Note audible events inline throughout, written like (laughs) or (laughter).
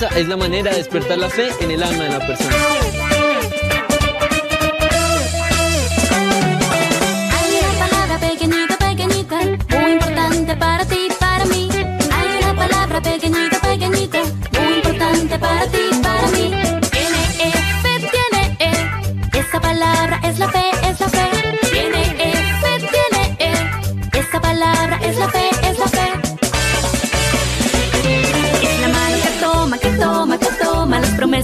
Es la manera de despertar la fe en el alma de la persona. Hay una palabra pequeñita, pequeñita, muy importante para ti, para mí. Hay una palabra pequeñita, pequeñita, muy importante para ti, para mí. Tiene E, fe, tiene E. Esa palabra es la fe, es la fe. Tiene E, fe, tiene E. Esa palabra es la fe.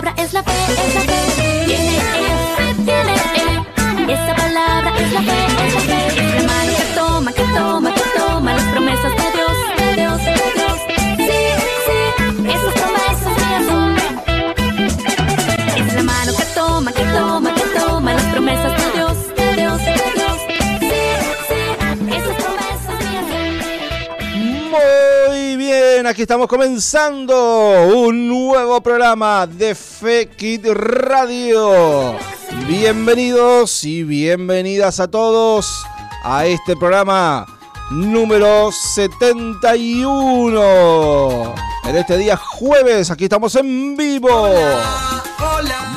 palabra es la aquí estamos comenzando un nuevo programa de Fekit Radio. Bienvenidos y bienvenidas a todos a este programa número 71. En este día jueves, aquí estamos en vivo.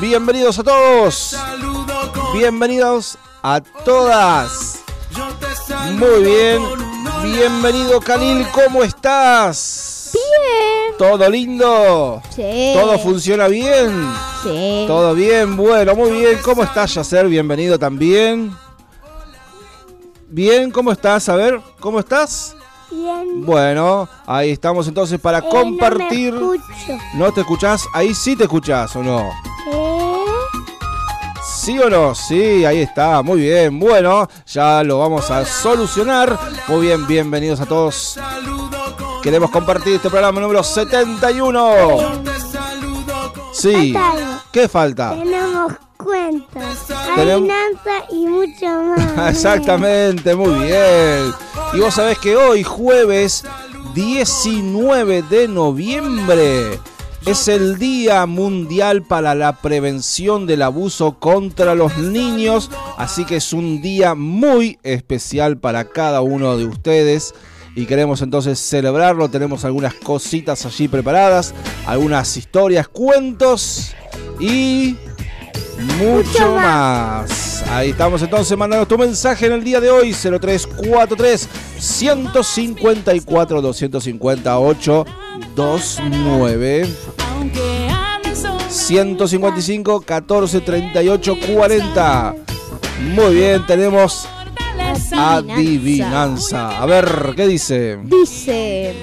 Bienvenidos a todos. Bienvenidos a todas. Muy bien. Bienvenido, Khalil. ¿Cómo estás? Bien. ¿Todo lindo? Sí. ¿Todo funciona bien? Sí. ¿Todo bien? Bueno, muy bien. ¿Cómo estás, Yacer? Bienvenido también. Bien, ¿cómo estás? A ver, ¿cómo estás? Bien. Bueno, ahí estamos entonces para Eh, compartir. No. ¿No te escuchás? Ahí sí te escuchás, ¿o no? ¿Eh? ¿Sí o no? Sí, ahí está, muy bien. Bueno, ya lo vamos a solucionar. Muy bien, bienvenidos a todos. Queremos compartir este programa número 71. Sí. Falta. ¿Qué falta? Tenemos cuentas, Tenemos- adivinanza y mucho más. (laughs) Exactamente, muy bien. Y vos sabés que hoy, jueves 19 de noviembre, es el Día Mundial para la Prevención del Abuso contra los Niños. Así que es un día muy especial para cada uno de ustedes. Y queremos entonces celebrarlo. Tenemos algunas cositas allí preparadas, algunas historias, cuentos y mucho más. Ahí estamos entonces, mandanos tu mensaje en el día de hoy, 0343 154 258 29 155 14 38 40. Muy bien, tenemos adivinanza. A ver, ¿qué dice? Dice,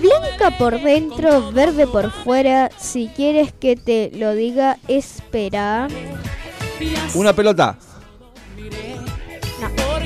blanca por dentro, verde por fuera, si quieres que te lo diga, espera. Una pelota.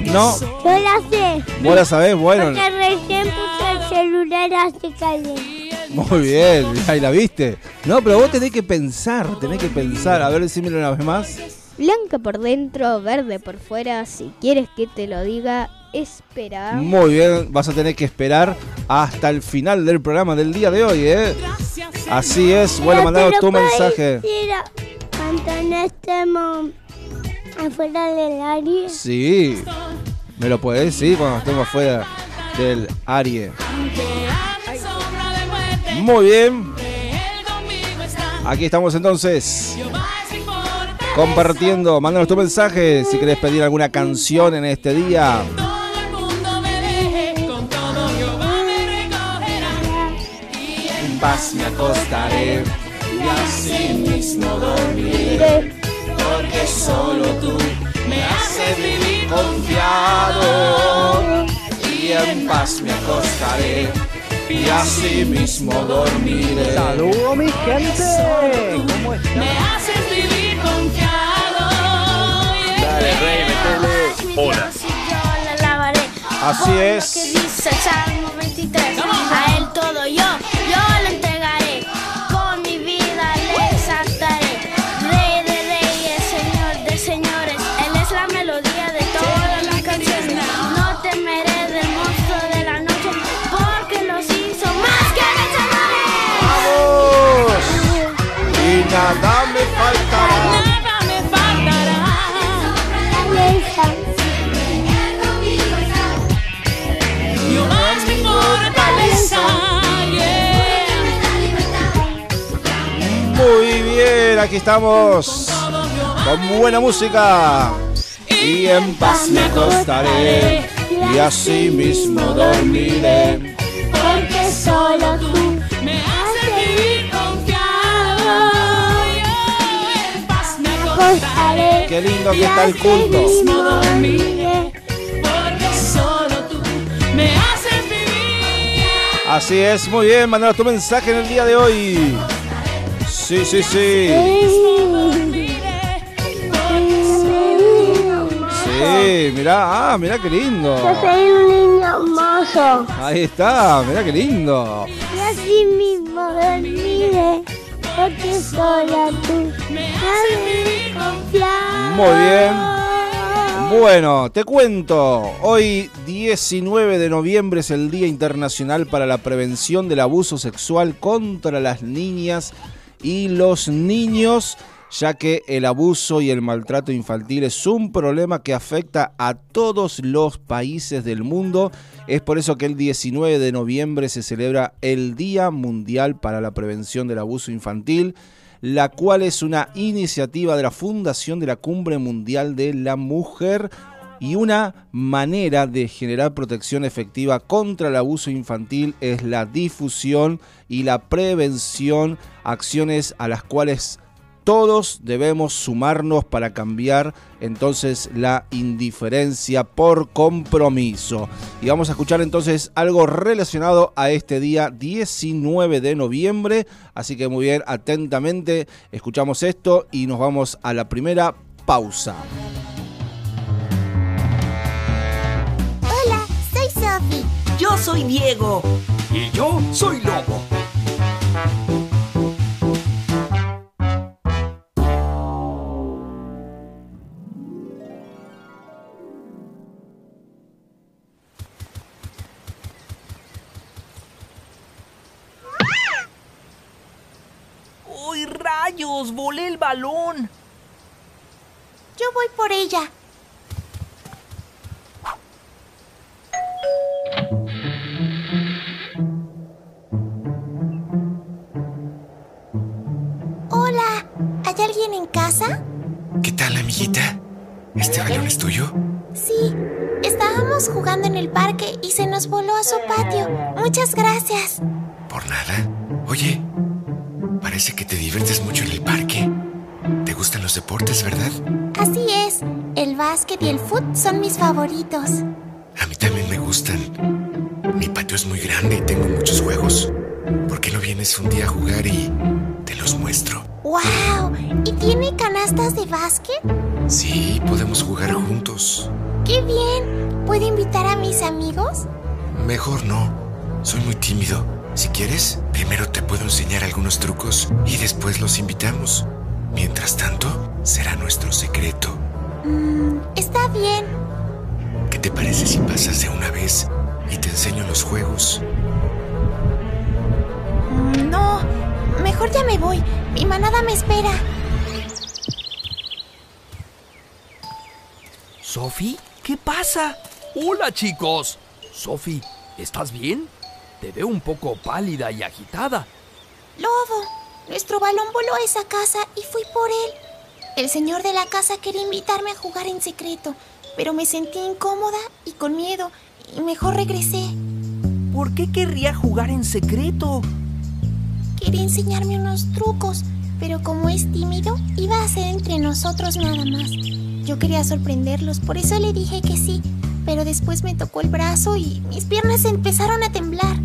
No, Yo la sé, vos la sabés, bueno. porque recién puse el celular hace caliente. Muy bien, ahí la viste. No, pero vos tenés que pensar, tenés que pensar. A ver, decímelo una vez más. Blanca por dentro, verde por fuera, si quieres que te lo diga, espera. Muy bien, vas a tener que esperar hasta el final del programa del día de hoy, ¿eh? Así es, bueno, mandanos tu mensaje. Cuando no estemos afuera del área. Sí, me lo puedes decir cuando estemos afuera. del Arie. Muy bien. Aquí estamos entonces. Compartiendo, mándanos tu mensaje si querés pedir alguna canción en este día. En paz me acostaré y así mismo dormiré. Porque solo tú me haces vivir confiado. Y en paz me acostaré y así mismo dormiré. Saludos mi gente. ¿Cómo están? Me haces vivir. Dale, rey, metele. Hola. Así es. Aquí estamos. Con buena música. Y en paz me acostaré. Y así mismo dormiré. Porque solo tú me haces vivir confiado. Yo en paz me acostaré. Qué lindo que está el culto. mismo dormiré. Porque solo tú me haces vivir. Así es, muy bien, mandanos tu mensaje en el día de hoy. Sí, sí, sí. Sí, mirá, ah, mirá qué lindo. Soy un niño hermoso. Ahí está, mirá qué lindo. Y así mismo dormiré. Porque solo tú me confiar. Muy bien. Bueno, te cuento, hoy 19 de noviembre es el Día Internacional para la Prevención del Abuso Sexual contra las Niñas y los Niños, ya que el abuso y el maltrato infantil es un problema que afecta a todos los países del mundo. Es por eso que el 19 de noviembre se celebra el Día Mundial para la Prevención del Abuso Infantil la cual es una iniciativa de la Fundación de la Cumbre Mundial de la Mujer y una manera de generar protección efectiva contra el abuso infantil es la difusión y la prevención, acciones a las cuales todos debemos sumarnos para cambiar entonces la indiferencia por compromiso. Y vamos a escuchar entonces algo relacionado a este día 19 de noviembre. Así que muy bien, atentamente escuchamos esto y nos vamos a la primera pausa. Yo soy Diego. Y yo soy Lobo. ¡Uy, rayos! ¡Volé el balón! Yo voy por ella. Hola, ¿hay alguien en casa? ¿Qué tal, amiguita? ¿Este balón es tuyo? Sí, estábamos jugando en el parque y se nos voló a su patio. Muchas gracias. Por nada. Oye, parece que te diviertes mucho en el parque. ¿Te gustan los deportes, verdad? Así es, el básquet y el foot son mis favoritos. A mí también me gustan. Mi patio es muy grande y tengo muchos juegos. ¿Por qué no vienes un día a jugar y te los muestro? ¡Wow! ¿Y tiene canastas de básquet? Sí, podemos jugar juntos. ¡Qué bien! ¿Puedo invitar a mis amigos? Mejor no. Soy muy tímido. Si quieres, primero te puedo enseñar algunos trucos y después los invitamos. Mientras tanto, será nuestro secreto. Mm, está bien. ¿Qué te parece si pasas de una vez y te enseño los juegos? No, mejor ya me voy. Mi manada me espera. ¿Sophie? ¿Qué pasa? Hola chicos. Sophie, ¿Estás bien? Te veo un poco pálida y agitada. Lobo, nuestro balón voló a esa casa y fui por él. El señor de la casa quería invitarme a jugar en secreto, pero me sentí incómoda y con miedo y mejor regresé. ¿Por qué querría jugar en secreto? Quería enseñarme unos trucos, pero como es tímido, iba a ser entre nosotros nada más. Yo quería sorprenderlos, por eso le dije que sí, pero después me tocó el brazo y mis piernas empezaron a temblar.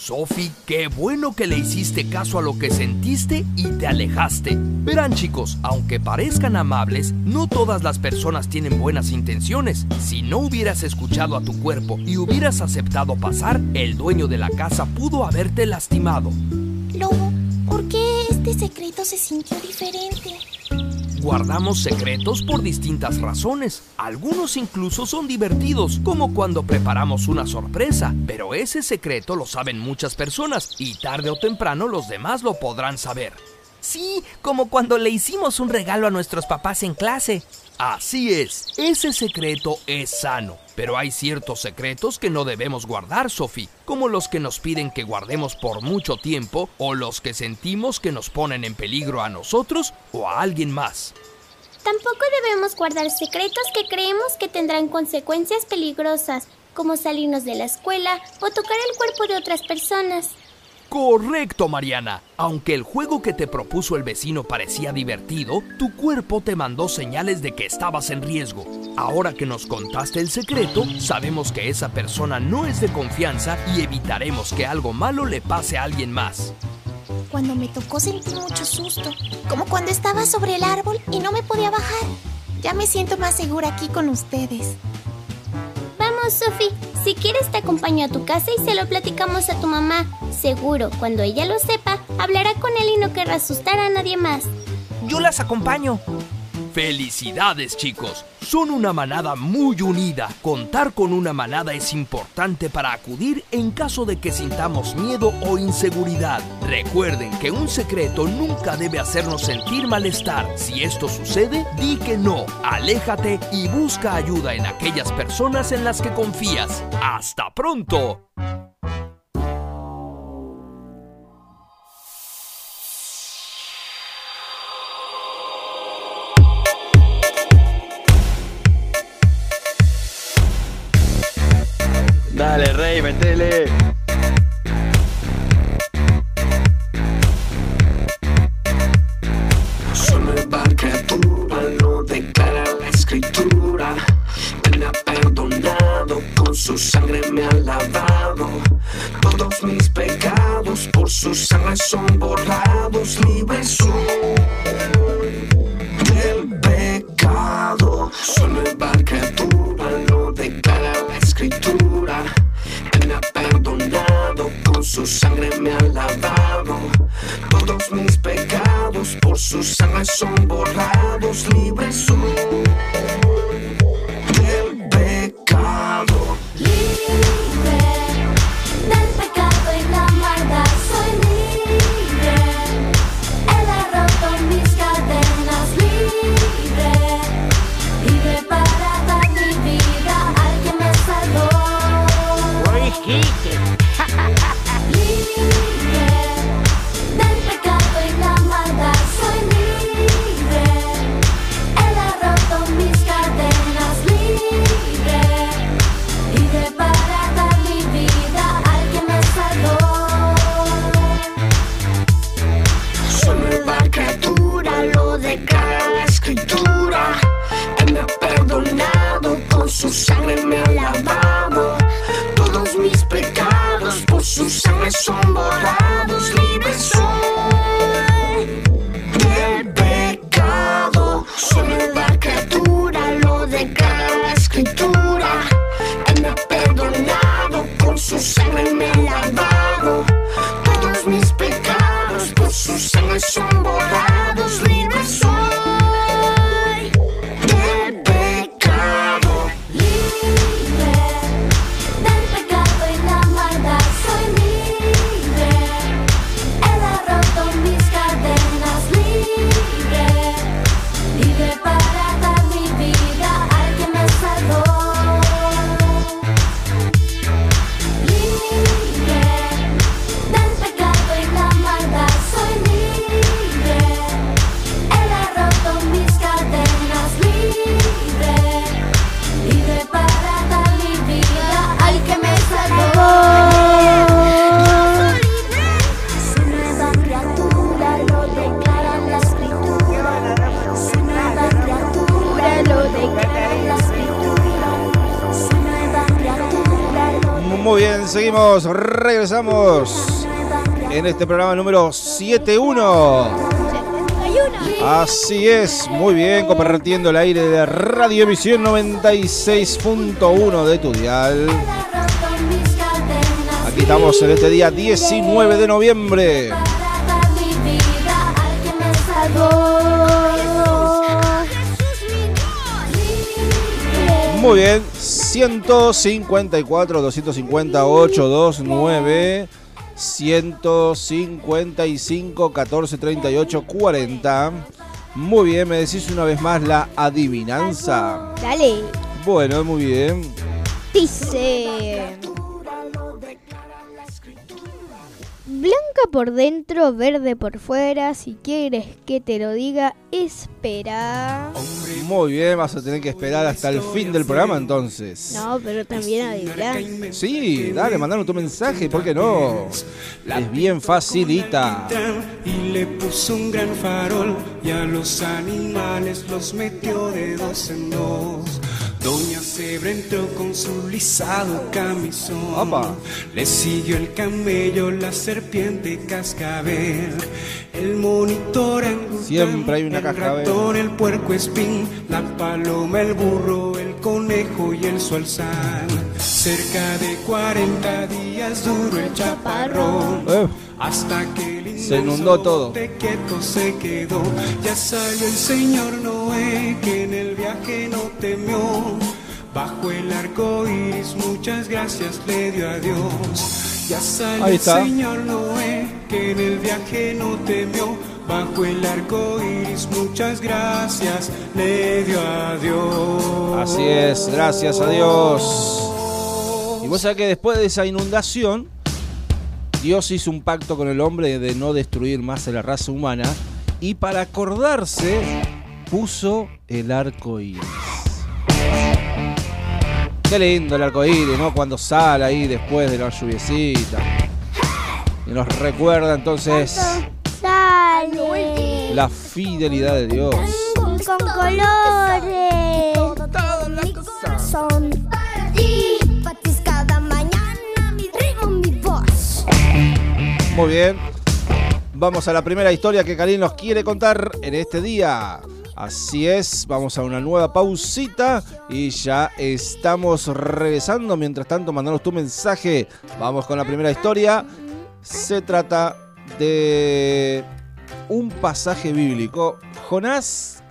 Sophie, qué bueno que le hiciste caso a lo que sentiste y te alejaste. Verán chicos, aunque parezcan amables, no todas las personas tienen buenas intenciones. Si no hubieras escuchado a tu cuerpo y hubieras aceptado pasar, el dueño de la casa pudo haberte lastimado. Lobo, ¿por qué este secreto se sintió diferente? Guardamos secretos por distintas razones. Algunos incluso son divertidos, como cuando preparamos una sorpresa, pero ese secreto lo saben muchas personas y tarde o temprano los demás lo podrán saber. Sí, como cuando le hicimos un regalo a nuestros papás en clase. Así es, ese secreto es sano, pero hay ciertos secretos que no debemos guardar, Sophie, como los que nos piden que guardemos por mucho tiempo o los que sentimos que nos ponen en peligro a nosotros o a alguien más. Tampoco debemos guardar secretos que creemos que tendrán consecuencias peligrosas, como salirnos de la escuela o tocar el cuerpo de otras personas. Correcto, Mariana. Aunque el juego que te propuso el vecino parecía divertido, tu cuerpo te mandó señales de que estabas en riesgo. Ahora que nos contaste el secreto, sabemos que esa persona no es de confianza y evitaremos que algo malo le pase a alguien más. Cuando me tocó sentí mucho susto, como cuando estaba sobre el árbol y no me podía bajar. Ya me siento más segura aquí con ustedes. Vamos, Sophie. Si quieres te acompaño a tu casa y se lo platicamos a tu mamá. Seguro, cuando ella lo sepa, hablará con él y no querrá asustar a nadie más. Yo las acompaño. Felicidades chicos, son una manada muy unida. Contar con una manada es importante para acudir en caso de que sintamos miedo o inseguridad. Recuerden que un secreto nunca debe hacernos sentir malestar. Si esto sucede, di que no, aléjate y busca ayuda en aquellas personas en las que confías. ¡Hasta pronto! Regresamos en este programa número 71. Así es, muy bien, compartiendo el aire de Radio Emisión 96.1 de tu dial. Aquí estamos en este día 19 de noviembre. Muy bien, 154, 258, 29, 155, 14, 38, 40. Muy bien, me decís una vez más la adivinanza. Dale. Bueno, muy bien. Dice. Blanca por dentro, verde por fuera. Si quieres que te lo diga, espera. Muy bien, vas a tener que esperar hasta el fin del programa entonces. No, pero también adivinar. Sí, dale, mandanos tu mensaje, ¿por qué no? Es bien facilita. Y le puso un gran farol y a los animales los metió de dos en dos. Doña Zebra entró con su lisado camisón. Opa. Le siguió el camello, la serpiente cascabel, el monitor Siempre hay una el cascabel. ratón, el puerco espín, la paloma, el burro, el conejo y el sualzán. Cerca de 40 días duró el chaparrón. Eh, Hasta que el Se inundó todo. quieto se quedó. Ya salió el señor Noé, que en el viaje no temió. Bajo el arco iris, muchas gracias le dio a Dios. Ya salió el señor Noé, que en el viaje no temió. Bajo el arco iris, muchas gracias le dio a Dios. Así es, gracias a Dios. Y vos sabés que después de esa inundación, Dios hizo un pacto con el hombre de no destruir más a la raza humana y para acordarse puso el arco iris. Qué lindo el arco iris, ¿no? Cuando sale ahí después de la lluviecita. Y nos recuerda entonces Sale la fidelidad de Dios. con colores. Muy bien. Vamos a la primera historia que Karin nos quiere contar en este día. Así es, vamos a una nueva pausita y ya estamos regresando. Mientras tanto, mandanos tu mensaje. Vamos con la primera historia. Se trata de un pasaje bíblico, Jonás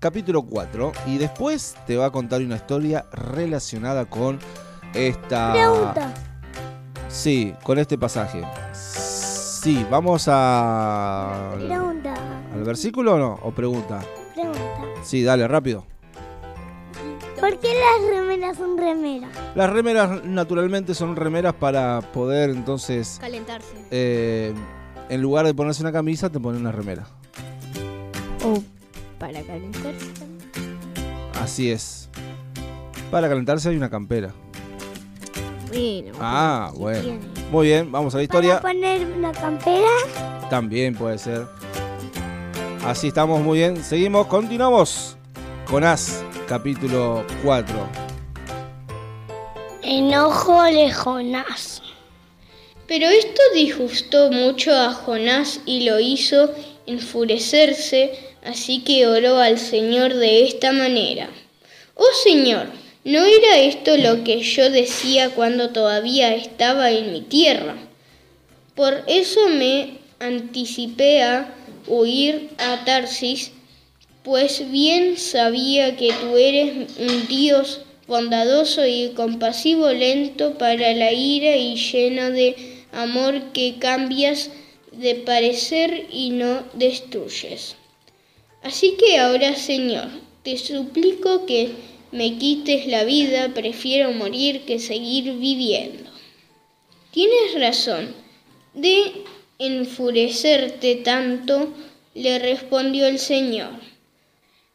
capítulo 4, y después te va a contar una historia relacionada con esta... Pregunta. Sí, con este pasaje. Sí, vamos a... Pregunta. ¿Al versículo o no? ¿O pregunta? Pregunta. Sí, dale, rápido. ¿Por qué las remeras son remeras? Las remeras naturalmente son remeras para poder entonces, Calentarse. eh, en lugar de ponerse una camisa, te ponen una remera. O para calentarse. Así es. Para calentarse hay una campera. Bueno. Ah, bueno. tiene. Muy bien, vamos a la historia. ¿Para poner una campera? También puede ser. Así estamos muy bien. Seguimos, continuamos. Jonás, capítulo 4. Enojo de Jonás. Pero esto disgustó mucho a Jonás y lo hizo enfurecerse, así que oró al Señor de esta manera. Oh Señor, ¿no era esto lo que yo decía cuando todavía estaba en mi tierra? Por eso me anticipé a huir a Tarsis, pues bien sabía que tú eres un Dios bondadoso y compasivo, lento para la ira y lleno de amor que cambias de parecer y no destruyes. Así que ahora, Señor, te suplico que me quites la vida, prefiero morir que seguir viviendo. Tienes razón de enfurecerte tanto, le respondió el Señor.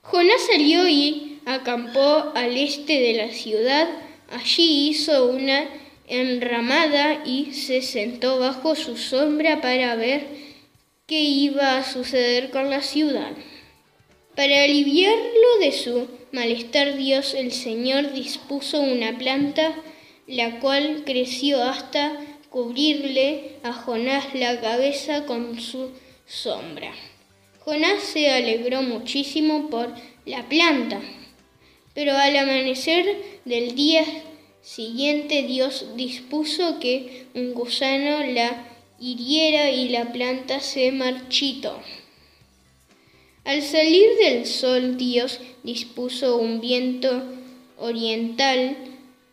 Jonás salió y acampó al este de la ciudad. Allí hizo una enramada y se sentó bajo su sombra para ver qué iba a suceder con la ciudad. Para aliviarlo de su malestar, Dios el Señor dispuso una planta la cual creció hasta cubrirle a Jonás la cabeza con su sombra. Jonás se alegró muchísimo por la planta, pero al amanecer del día siguiente Dios dispuso que un gusano la hiriera y la planta se marchitó. Al salir del sol Dios dispuso un viento oriental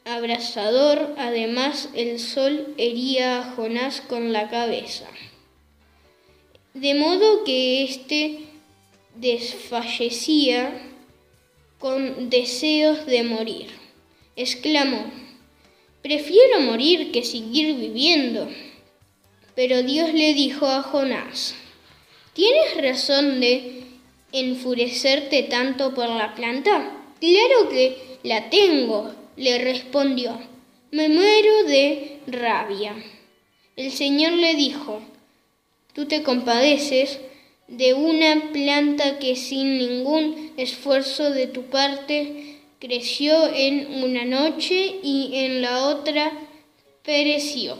abrasador, además el sol hería a Jonás con la cabeza. De modo que éste desfallecía con deseos de morir. Exclamó, prefiero morir que seguir viviendo. Pero Dios le dijo a Jonás, ¿tienes razón de enfurecerte tanto por la planta? Claro que la tengo, le respondió. Me muero de rabia. El Señor le dijo, tú te compadeces de una planta que sin ningún esfuerzo de tu parte creció en una noche y en la otra pereció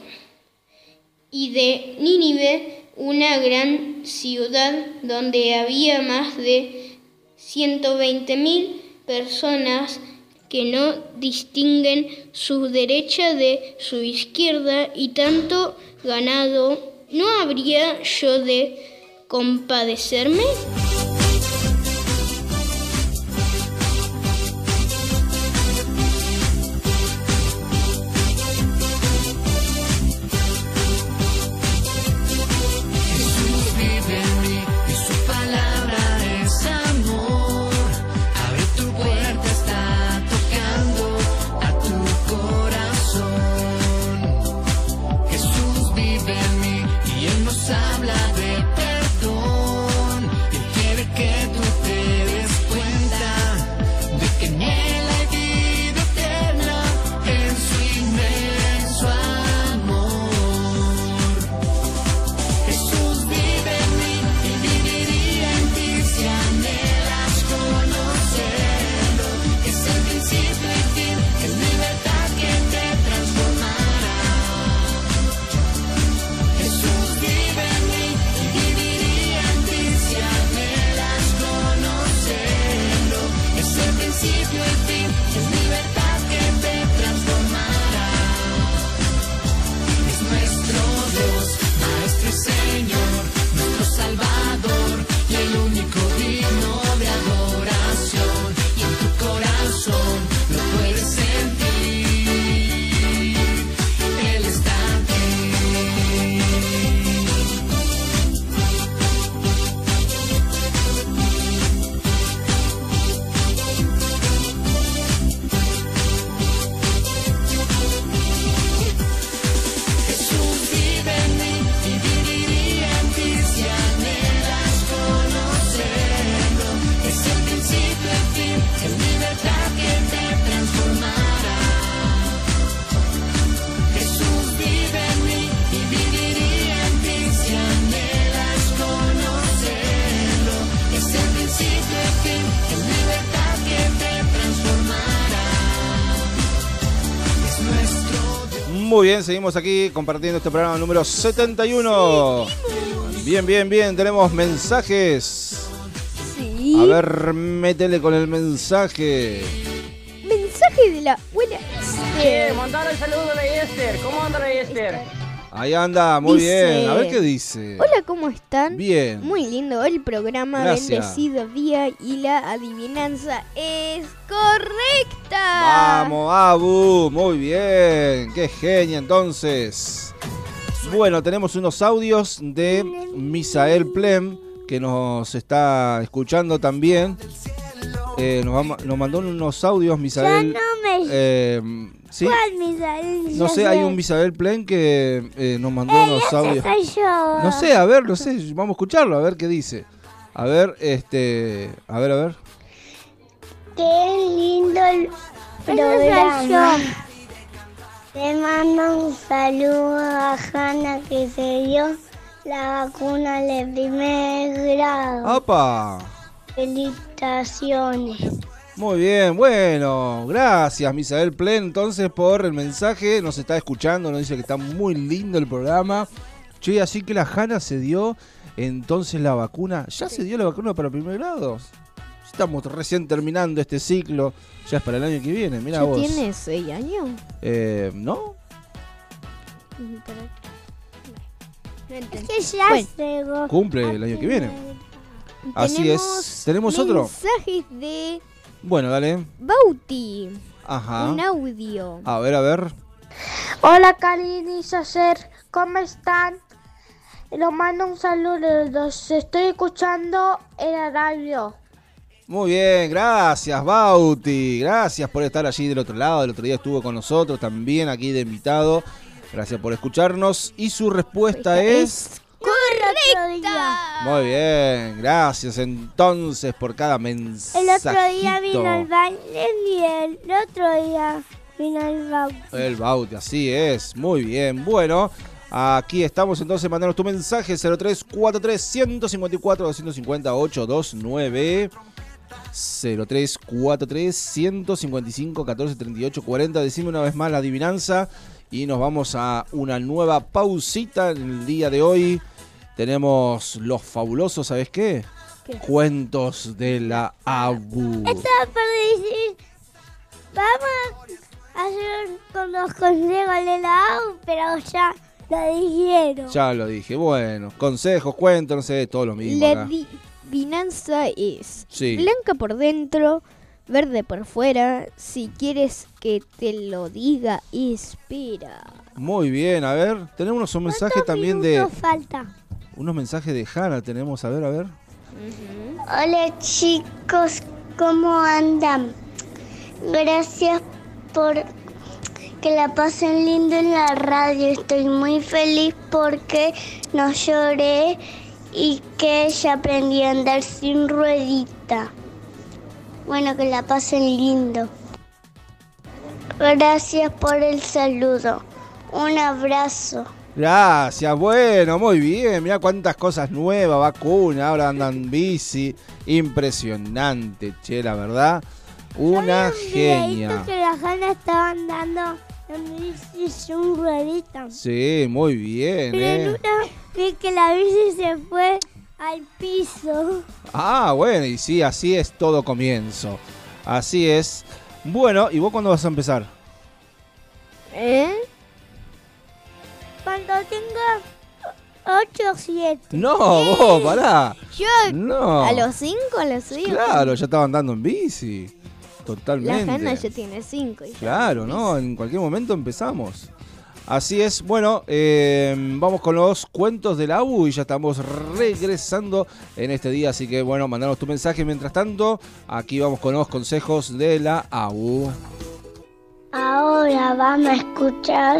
y de Nínive, una gran ciudad donde había más de 120.000 personas que no distinguen su derecha de su izquierda y tanto ganado, ¿no habría yo de compadecerme? Bien, seguimos aquí compartiendo este programa número 71. Bien, bien, bien, tenemos mensajes. Sí. A ver, métele con el mensaje. Mensaje de la buena Eh, mandar el saludo a la Esther. ¿Cómo anda Esther? Ahí anda, muy Dice- bien. A ver qué dice. Hola, ¿cómo están? Bien. Muy lindo el programa, Gracias. bendecido día y la adivinanza es correcta. Vamos, Abu, muy bien. Qué genia entonces. Bueno, tenemos unos audios de Misael Plem que nos está escuchando también. Eh, nos, mandó unos audios, Misael. Ya no me- eh, ¿sí? ¿Cuál Misael? No sé, hay un Misael Plen que eh, nos mandó unos audios. soy yo. No sé, a ver, no sé, vamos a escucharlo, a ver qué dice. A ver, este, a ver, a ver. Qué lindo el programa. Le mando un saludo a Hanna que se dio la vacuna de primer grado. ¡Apa! Felicitaciones. Muy bien, bueno, gracias Misael Plen entonces por el mensaje, nos está escuchando, nos dice que está muy lindo el programa. Che, así que la Hanna se dio entonces la vacuna, ¿ya se dio la vacuna para primer grado? Estamos recién terminando este ciclo, ya es para el año que viene, mira ¿Ya vos. tiene 6 años? Eh, ¿No? Es que ya Bueno. Cumple el año que viene. Así es. ¿Tenemos otro? Mensajes de Bueno, dale. Bauti. Ajá. Un audio. A ver, a ver. Hola Karin y Sacer, ¿cómo están? Los mando un saludo, los estoy escuchando en la radio. Muy bien, gracias Bauti, gracias por estar allí del otro lado, el otro día estuvo con nosotros también aquí de invitado, gracias por escucharnos y su respuesta es... ¡Correcta! Muy bien, gracias entonces por cada mensaje. El otro día vino el baile y el otro día vino el bauti. El Bauti, así es, muy bien, bueno... Aquí estamos entonces, mandanos tu mensaje 0343 154 250 829 0343 155 14 38 40. Decime una vez más la adivinanza y nos vamos a una nueva pausita en el día de hoy. Tenemos los fabulosos, ¿sabes qué? ¿Qué? Cuentos de la ABU. Estaba por decir, vamos a hacer con los consejos de la AU, pero ya lo dijeron. Ya lo dije. Bueno, consejos, cuentos, no sé, todo lo mismo. La adivinanza es Sí. blanca por dentro, verde por fuera. Si quieres que te lo diga, espera. Muy bien, a ver, tenemos un mensaje también de... falta? Unos mensajes de Hanna tenemos, a ver, a ver. Hola chicos, ¿cómo andan? Gracias por que la pasen lindo en la radio. Estoy muy feliz porque no lloré y que ya aprendí a andar sin ruedita. Bueno, que la pasen lindo. Gracias por el saludo. Un abrazo. Gracias, bueno, muy bien. Mira cuántas cosas nuevas, vacuna, ahora andan bici. Impresionante, che, la verdad. Una genia. que las ganas estaban dando en bici sin rueditas. Sí, muy bien, Pero en eh. una vi que la bici se fue al piso. Ah, bueno, y sí, así es todo comienzo. Así es. Bueno, ¿y vos cuándo vas a empezar? ¿Eh? Cuando tenga 8 o 7. No, vos, pará. Yo No. a los 5, a los 5. Claro, ya estaba andando en bici. La Totalmente. Hanna ya tiene 5. Claro, ¿no? En cualquier momento empezamos. Así es, bueno, eh, vamos con los cuentos del AU y ya estamos regresando en este día, así que bueno, mandanos tu mensaje. Mientras tanto, aquí vamos con los consejos de la AU. Ahora vamos a escuchar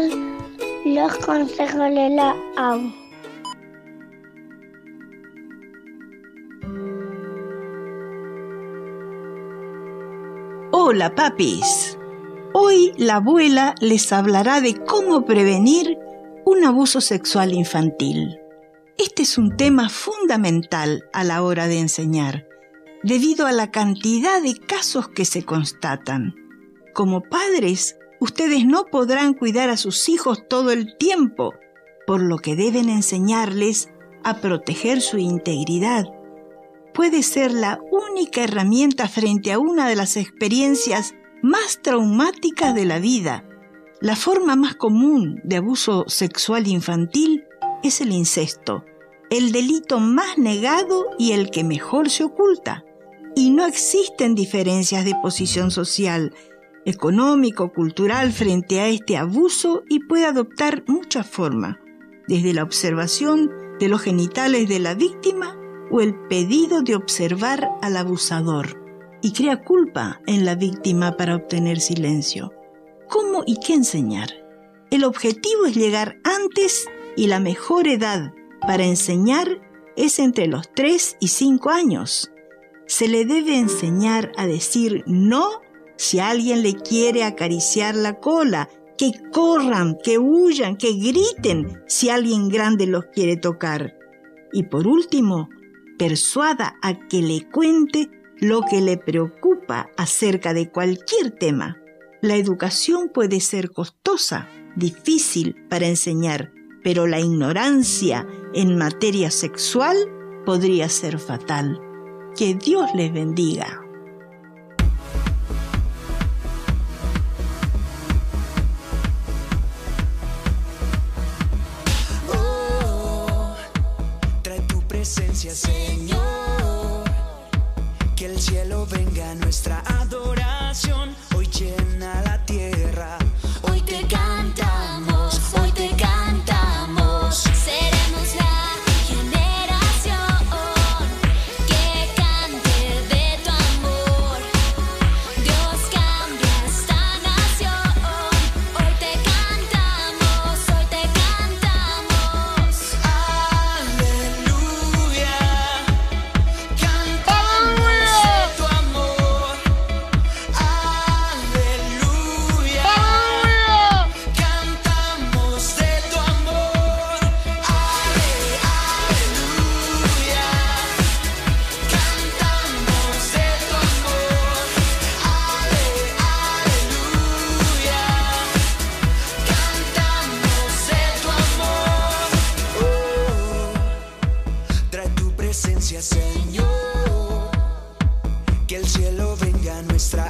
los consejos de la AU. Hola papis. Hoy la abuela les hablará de cómo prevenir un abuso sexual infantil. Este es un tema fundamental a la hora de enseñar, debido a la cantidad de casos que se constatan. Como padres, ustedes no podrán cuidar a sus hijos todo el tiempo, por lo que deben enseñarles a proteger su integridad. Puede ser la única herramienta frente a una de las experiencias más traumáticas de la vida. La forma más común de abuso sexual infantil es el incesto, el delito más negado y el que mejor se oculta. Y no existen diferencias de posición social, económico, cultural frente a este abuso y puede adoptar muchas formas, desde la observación de los genitales de la víctima o el pedido de observar al abusador y crea culpa en la víctima para obtener silencio. ¿Cómo y qué enseñar? El objetivo es llegar antes y la mejor edad para enseñar es entre los 3 y 5 años. Se le debe enseñar a decir no si alguien le quiere acariciar la cola, que corran, que huyan, que griten si alguien grande los quiere tocar. Y por último, persuada a que le cuente lo que le preocupa acerca de cualquier tema. La educación puede ser costosa, difícil para enseñar, pero la ignorancia en materia sexual podría ser fatal. Que Dios les bendiga. Oh, Señor. Que el cielo venga nuestra adoración. Hoy llena la tierra.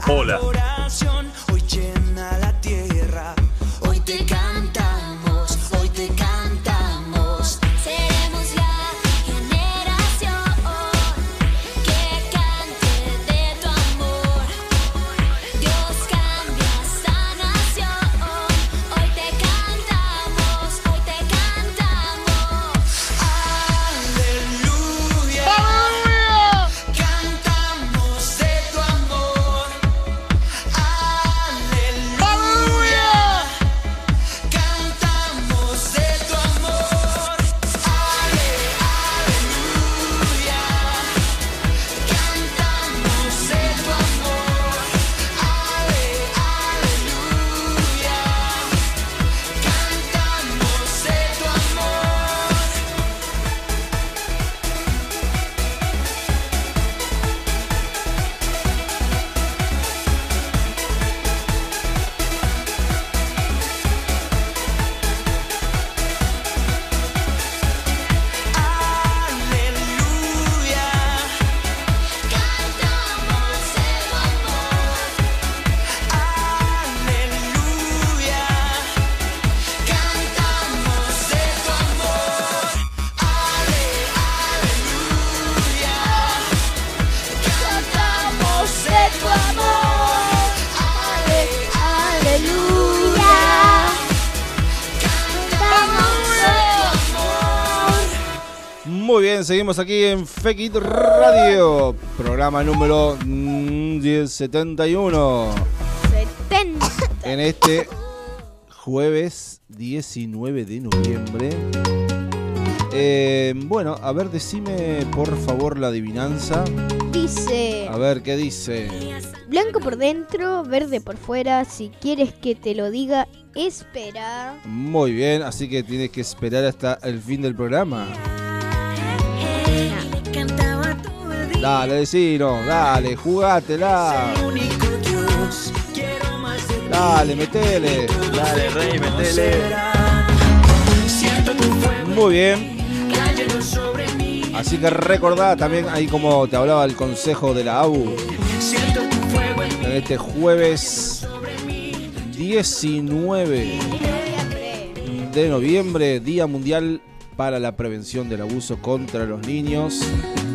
Hola. Bien, seguimos aquí en Fekit Radio, programa número mm, 1071. 70. En este jueves 19 de noviembre. Eh, bueno, a ver, decime por favor la adivinanza. Dice, A ver, ¿qué dice? blanco por dentro, verde por fuera. Si quieres que te lo diga, espera. Muy bien, así que tienes que esperar hasta el fin del programa. Dale, vecino, dale, jugátela. Dale, metele. Dale, rey, metele. Muy bien. Así que recordá también ahí como te hablaba el consejo de la AU. En este jueves 19 de noviembre, Día Mundial para la Prevención del Abuso contra los Niños.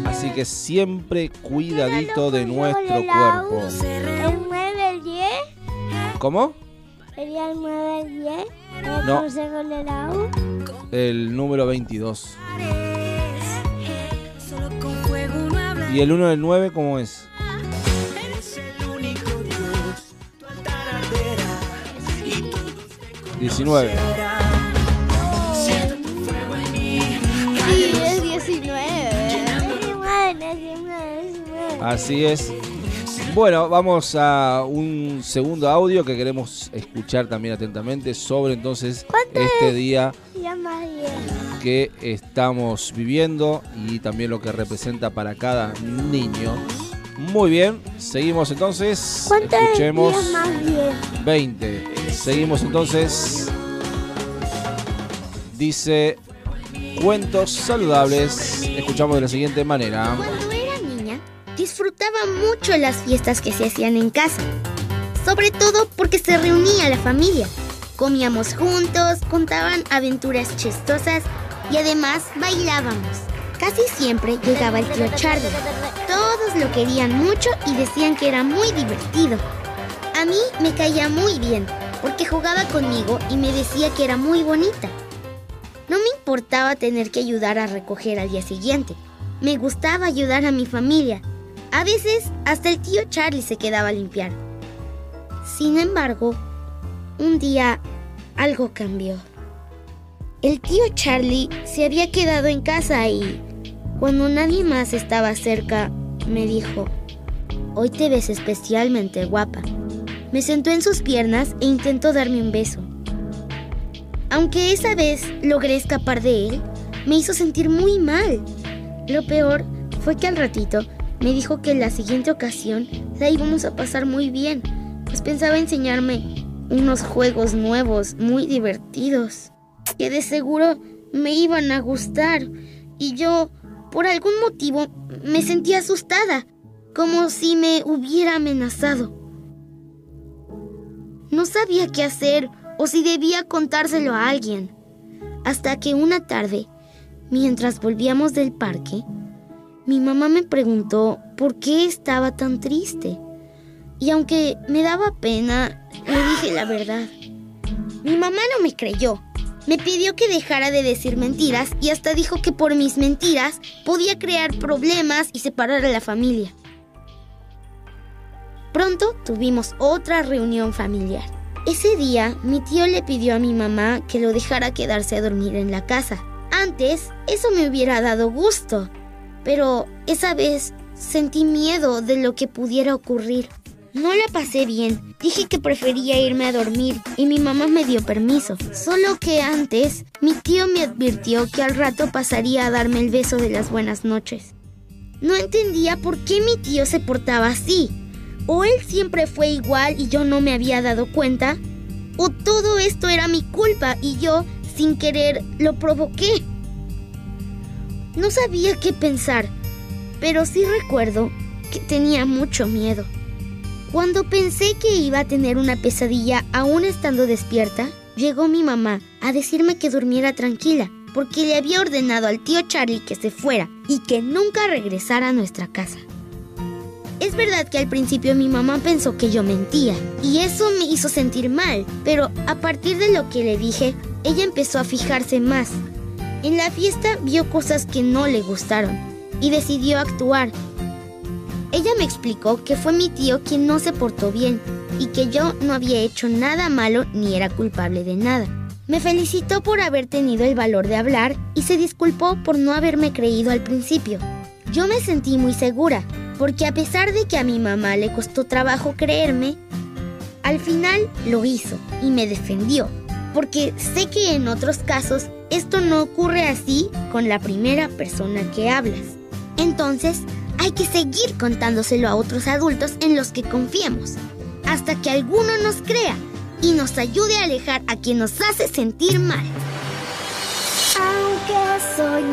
Así que siempre cuidadito de nuestro cuerpo. ¿El 9, el 10? ¿Cómo? ¿Sería el 9, el 10? ¿El No. la U? El número 22. ¿Y el 1 del 9 cómo es? Diecinueve. Así es. Bueno, vamos a un segundo audio que queremos escuchar también atentamente sobre entonces este día que estamos viviendo y también lo que representa para cada niño Muy bien, seguimos entonces. ¿Cuántos Escuchemos. días más bien? 20. Seguimos entonces. Dice cuentos saludables. Escuchamos de la siguiente manera. Disfrutaba mucho las fiestas que se hacían en casa. Sobre todo porque se reunía la familia. Comíamos juntos, contaban aventuras chistosas y además bailábamos. Casi siempre llegaba el tío Charlie. Todos lo querían mucho y decían que era muy divertido. A mí me caía muy bien porque jugaba conmigo y me decía que era muy bonita. No me importaba tener que ayudar a recoger al día siguiente. Me gustaba ayudar a mi familia. A veces hasta el tío Charlie se quedaba a limpiar. Sin embargo, un día algo cambió. El tío Charlie se había quedado en casa y, cuando nadie más estaba cerca, me dijo, hoy te ves especialmente guapa. Me sentó en sus piernas e intentó darme un beso. Aunque esa vez logré escapar de él, me hizo sentir muy mal. Lo peor fue que al ratito me dijo que en la siguiente ocasión la íbamos a pasar muy bien, pues pensaba enseñarme unos juegos nuevos muy divertidos, que de seguro me iban a gustar. Y yo, por algún motivo, me sentía asustada, como si me hubiera amenazado. No sabía qué hacer o si debía contárselo a alguien, hasta que una tarde, mientras volvíamos del parque, mi mamá me preguntó por qué estaba tan triste. Y aunque me daba pena, le dije la verdad. Mi mamá no me creyó. Me pidió que dejara de decir mentiras y hasta dijo que por mis mentiras podía crear problemas y separar a la familia. Pronto tuvimos otra reunión familiar. Ese día mi tío le pidió a mi mamá que lo dejara quedarse a dormir en la casa. Antes eso me hubiera dado gusto, pero esa vez sentí miedo de lo que pudiera ocurrir. No la pasé bien. Dije que prefería irme a dormir y mi mamá me dio permiso. Solo que antes, mi tío me advirtió que al rato pasaría a darme el beso de las buenas noches. No entendía por qué mi tío se portaba así. O él siempre fue igual y yo no me había dado cuenta. O todo esto era mi culpa y yo, sin querer, lo provoqué. No sabía qué pensar, pero sí recuerdo que tenía mucho miedo. Cuando pensé que iba a tener una pesadilla aún estando despierta, llegó mi mamá a decirme que durmiera tranquila, porque le había ordenado al tío Charlie que se fuera y que nunca regresara a nuestra casa. Es verdad que al principio mi mamá pensó que yo mentía, y eso me hizo sentir mal, pero a partir de lo que le dije, ella empezó a fijarse más. En la fiesta vio cosas que no le gustaron, y decidió actuar, ella me explicó que fue mi tío quien no se portó bien y que yo no había hecho nada malo ni era culpable de nada. Me felicitó por haber tenido el valor de hablar y se disculpó por no haberme creído al principio. Yo me sentí muy segura, porque a pesar de que a mi mamá le costó trabajo creerme, al final lo hizo y me defendió, porque sé que en otros casos esto no ocurre así con la primera persona que hablas. Entonces, hay que seguir contándoselo a otros adultos en los que confiemos, hasta que alguno nos crea y nos ayude a alejar a quien nos hace sentir mal. Aunque soy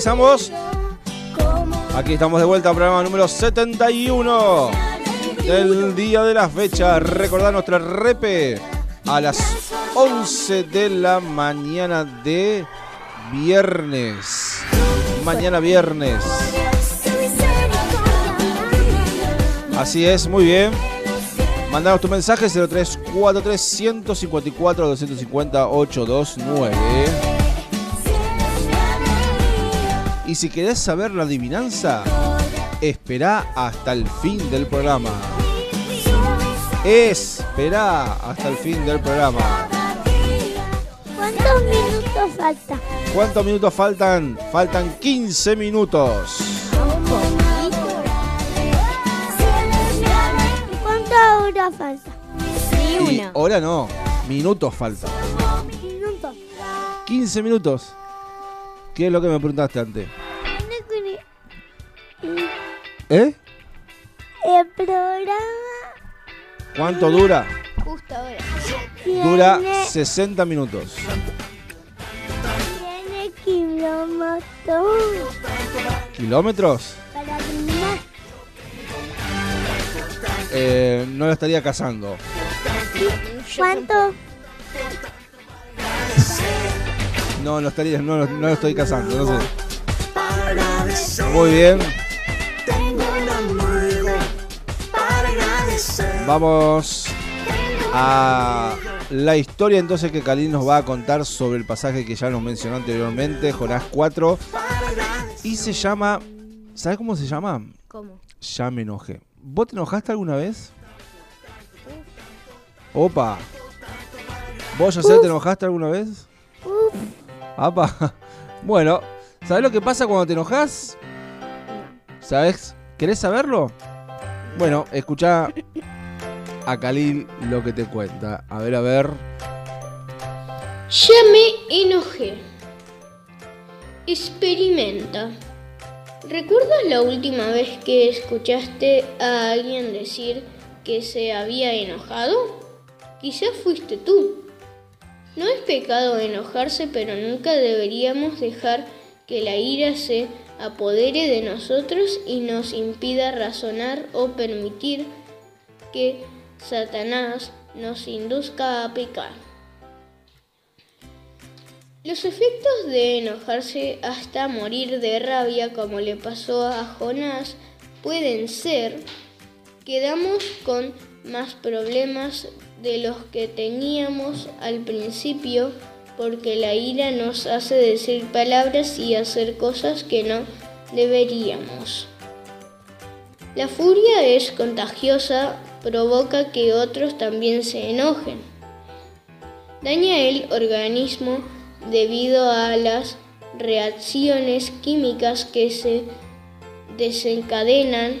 regresamos. Aquí estamos de vuelta, programa número 71 del día de la fecha. Recordad nuestra repe a las 11 de la mañana de viernes. Mañana viernes. Así es, muy bien. Mandanos tu mensaje 0343 154 250 829. Y si querés saber la adivinanza, espera hasta el fin del programa. Espera hasta el fin del programa. ¿Cuántos minutos falta? ¿Cuántos minutos faltan? Faltan 15 minutos. ¿Cuántas horas falta? Y hora no, minutos faltan. Minutos. 15 minutos. ¿Qué es lo que me preguntaste antes? ¿Eh? El programa ¿Cuánto dura? Justo ahora. Dura tiene, 60 minutos. tiene kilómetros ¿Kilómetros? para terminar. Eh, no lo estaría cazando. ¿Cuánto? No, no estaría, no, no lo estoy cazando, no sé. Muy bien. Vamos a la historia entonces que Khalil nos va a contar sobre el pasaje que ya nos mencionó anteriormente, Jonás 4. Y se llama. ¿Sabes cómo se llama? ¿Cómo? Ya me enojé. ¿Vos te enojaste alguna vez? Opa. ¿Vos ya sé, te enojaste alguna vez? Apa. (laughs) Bueno, ¿sabes lo que pasa cuando te enojas? ¿Sabes? ¿Querés saberlo? Bueno, escucha a Khalil lo que te cuenta. A ver, a ver. Ya me enojé. Experimenta. ¿Recuerdas la última vez que escuchaste a alguien decir que se había enojado? Quizás fuiste tú. No es pecado enojarse, pero nunca deberíamos dejar que la ira se apodere de nosotros y nos impida razonar o permitir que Satanás nos induzca a pecar. Los efectos de enojarse hasta morir de rabia, como le pasó a Jonás, pueden ser quedamos con más problemas de los que teníamos al principio porque la ira nos hace decir palabras y hacer cosas que no deberíamos. La furia es contagiosa, provoca que otros también se enojen. Daña el organismo debido a las reacciones químicas que se desencadenan,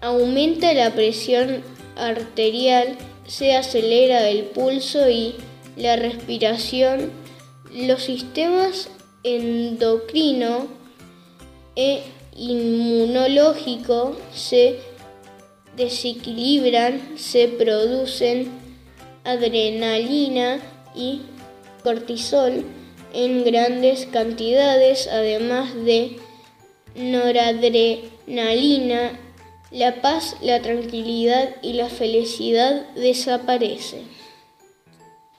aumenta la presión arterial, se acelera el pulso y la respiración, los sistemas endocrino e inmunológico se desequilibran, se producen adrenalina y cortisol en grandes cantidades, además de noradrenalina, la paz, la tranquilidad y la felicidad desaparecen.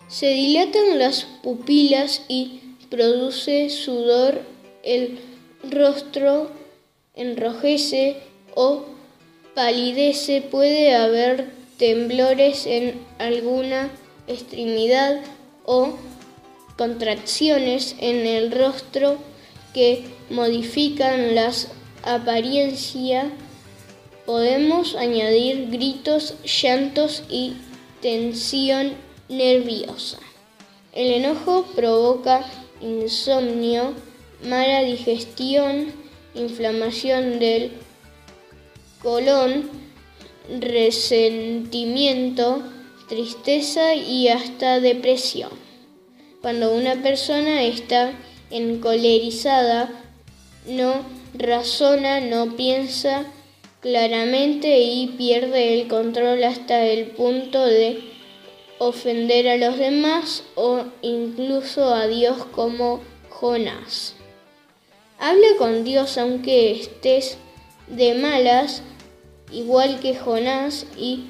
Se dilatan las pupilas y produce sudor, el rostro enrojece o palidece, puede haber temblores en alguna extremidad o contracciones en el rostro que modifican las apariencias. Podemos añadir gritos, llantos y tensión nerviosa. El enojo provoca insomnio, mala digestión, inflamación del colon, resentimiento, tristeza y hasta depresión. Cuando una persona está encolerizada, no razona, no piensa claramente y pierde el control hasta el punto de ofender a los demás o incluso a Dios como Jonás. Habla con Dios aunque estés de malas, igual que Jonás, y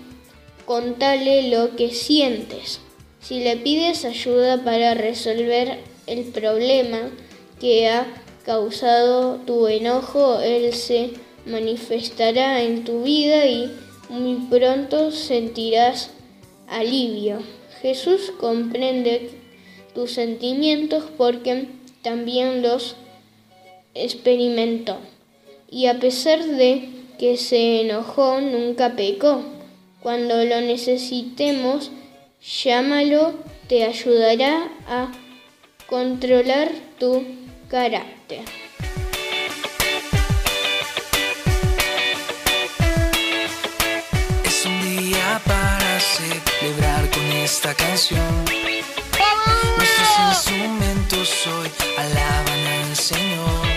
contale lo que sientes. Si le pides ayuda para resolver el problema que ha causado tu enojo, Él se manifestará en tu vida y muy pronto sentirás alivio. Jesús comprende tus sentimientos porque también los experimentó. Y a pesar de que se enojó, nunca pecó. Cuando lo necesitemos, llámalo, te ayudará a controlar tu carácter. Es un día para celebrar con esta canción. Nuestros instrumentos hoy alaban al Señor.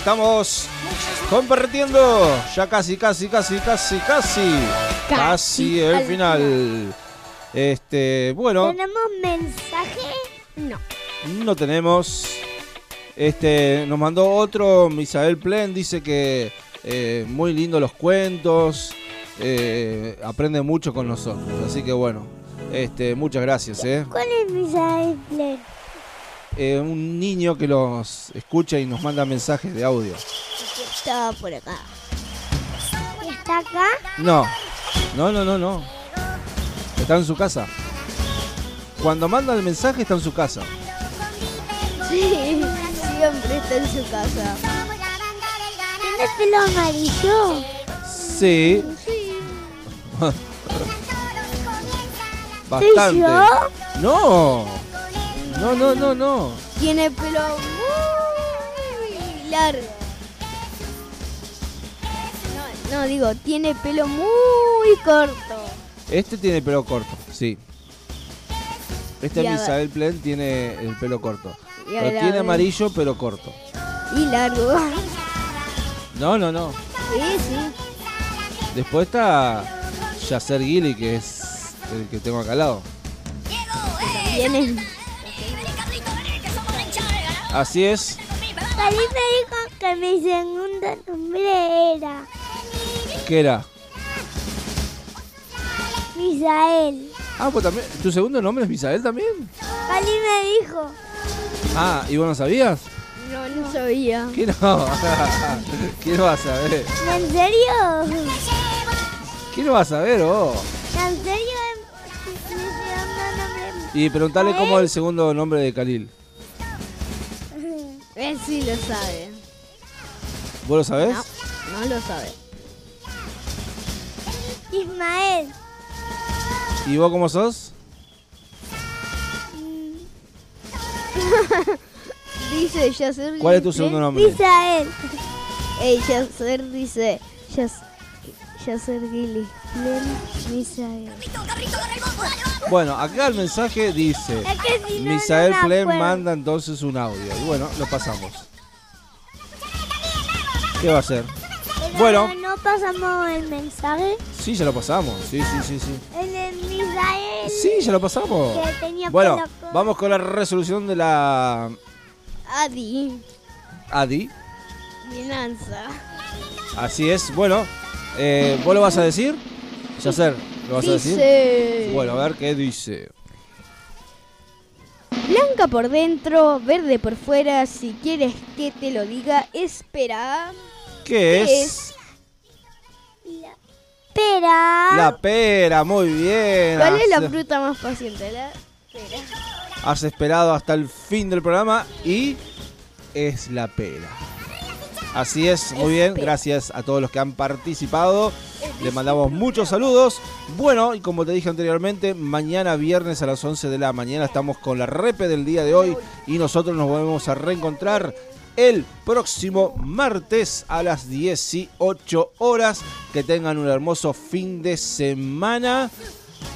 Estamos compartiendo. Ya casi, casi, casi, casi, casi. Casi el al final. Este, bueno, ¿Tenemos mensaje? No. no tenemos. Este, nos mandó otro, Misael Plen, dice que eh, muy lindo los cuentos. eh, aprende mucho con nosotros. Así que bueno, este, muchas gracias, eh. ¿Cuál es Misael Plen? Eh, un niño que los escucha y nos manda mensajes de audio. Estaba por acá. ¿Está acá? No, no, no, no, no. Está en su casa. Cuando manda el mensaje está en su casa. Sí, siempre está en su casa. ¿Tiene pelo amarillo? Sí. (laughs) Bastante. yo? No. No, no, no, no. Tiene pelo muy largo. No, no, digo, tiene pelo muy corto. Este tiene pelo corto, sí. Este Y a ver. Misael Plen tiene el pelo corto. Lo tiene amarillo pero corto. Y largo. No, no, no. Sí, sí. Después está Yasser Gili, que es el que tengo acá al lado. Así es. Cali me dijo que mi segundo nombre era ¿Qué era? Misael. Ah, pues también. ¿Tu segundo nombre es Misael también? Cali me dijo. Ah, ¿y vos no sabías? No, no sabía. ¿Qué no? (laughs) ¿Qué no vas a saber? ¿En serio? ¿Qué no vas a saber vos? ¿En serio? Mi segundo nombre Y preguntale cómo es el segundo nombre de Khalil. Él sí lo sabe. ¿Vos lo sabés? No, no lo sabe. Ismael. ¿Y vos cómo sos? (laughs) Dice Yacer. ¿Cuál es tu segundo nombre? Misael. Ey, Yacer dice. Yacer Gili. Len Misael. Bueno, acá el mensaje dice: Es que si no, Misael no manda entonces un audio. Y bueno, lo pasamos. ¿Qué va a hacer? Pero Bueno. no pasamos el mensaje. Sí, ya lo pasamos. Sí, sí, sí, sí. En el Misael. Sí, ya lo pasamos. Que tenía Bueno, vamos con la resolución de la Adi. ADI. Finanza. Así es. Bueno, eh, ¿vos lo vas a decir? Yacer, ¿lo vas a decir? Bueno, a ver qué dice. Blanca por dentro, verde por fuera. Si quieres que te lo diga, espera. ¿Qué es? Pera. La pera, muy bien. ¿Cuál es la fruta más paciente? La pera. Has esperado hasta el fin del programa y es la pera. Así es, muy bien. Gracias a todos los que han participado. Le mandamos muchos saludos. Bueno, y como te dije anteriormente, mañana viernes a las 11 de la mañana estamos con la repe del día de hoy y nosotros nos volvemos a reencontrar el próximo martes a las 18 horas. Que tengan un hermoso fin de semana.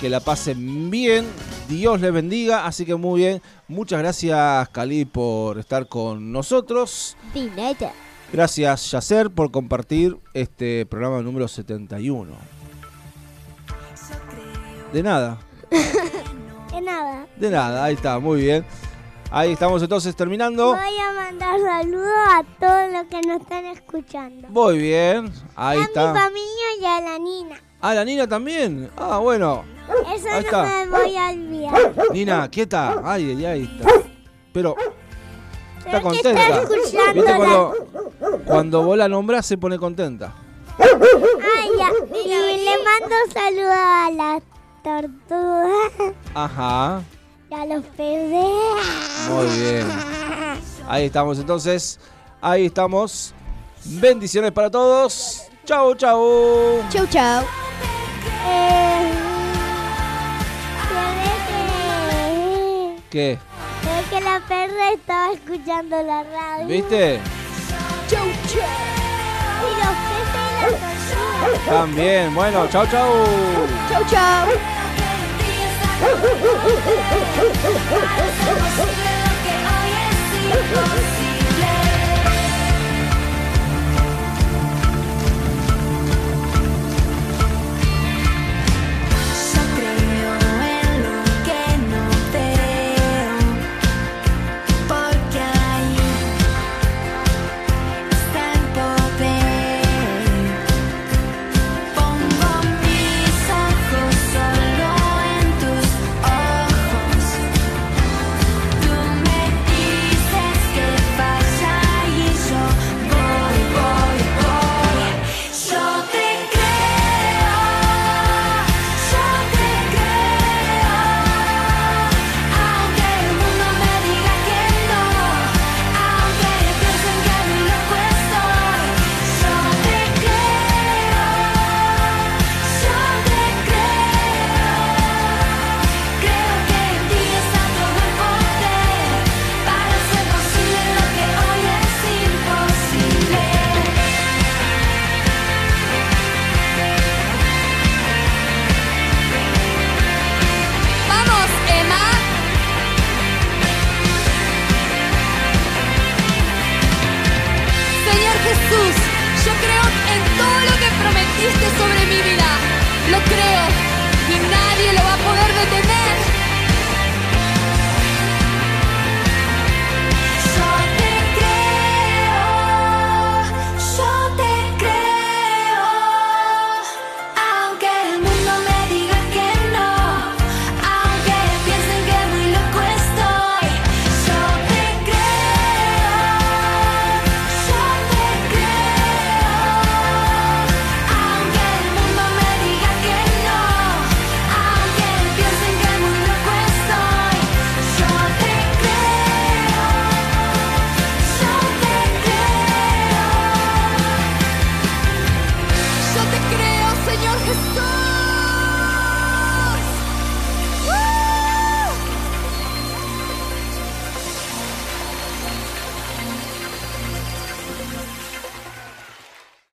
Que la pasen bien. Dios les bendiga. Así que muy bien. Muchas gracias, Cali, por estar con nosotros. Dineta. Gracias, Yacer, por compartir este programa número 71. De nada, (laughs) De nada. de nada. Ahí está, muy bien. Ahí estamos entonces terminando. Voy a mandar saludos a todos los que nos están escuchando. Muy bien. Ahí a mi está. familia y a la Nina. Ah, la Nina también. Ah, bueno. Eso Ahí no está. me voy a olvidar. Nina, quieta. Ay, ay, ay. Está. Pero está contenta. está escuchando ¿Viste la- cuando, cuando vos la nombras se pone contenta? Ay, ya. Y le mando saludos a las tortugas Ajá. y a los peces. Muy bien. Ahí estamos entonces. Ahí estamos. Bendiciones para todos. Chau, chau. Chau, chau. Eh, ¿Qué? Que, la perra estaba escuchando la radio. ¿Viste? Chau, chau. Y los peces y tortugas. También. Bueno, chau, chau. Chau, chau. Yo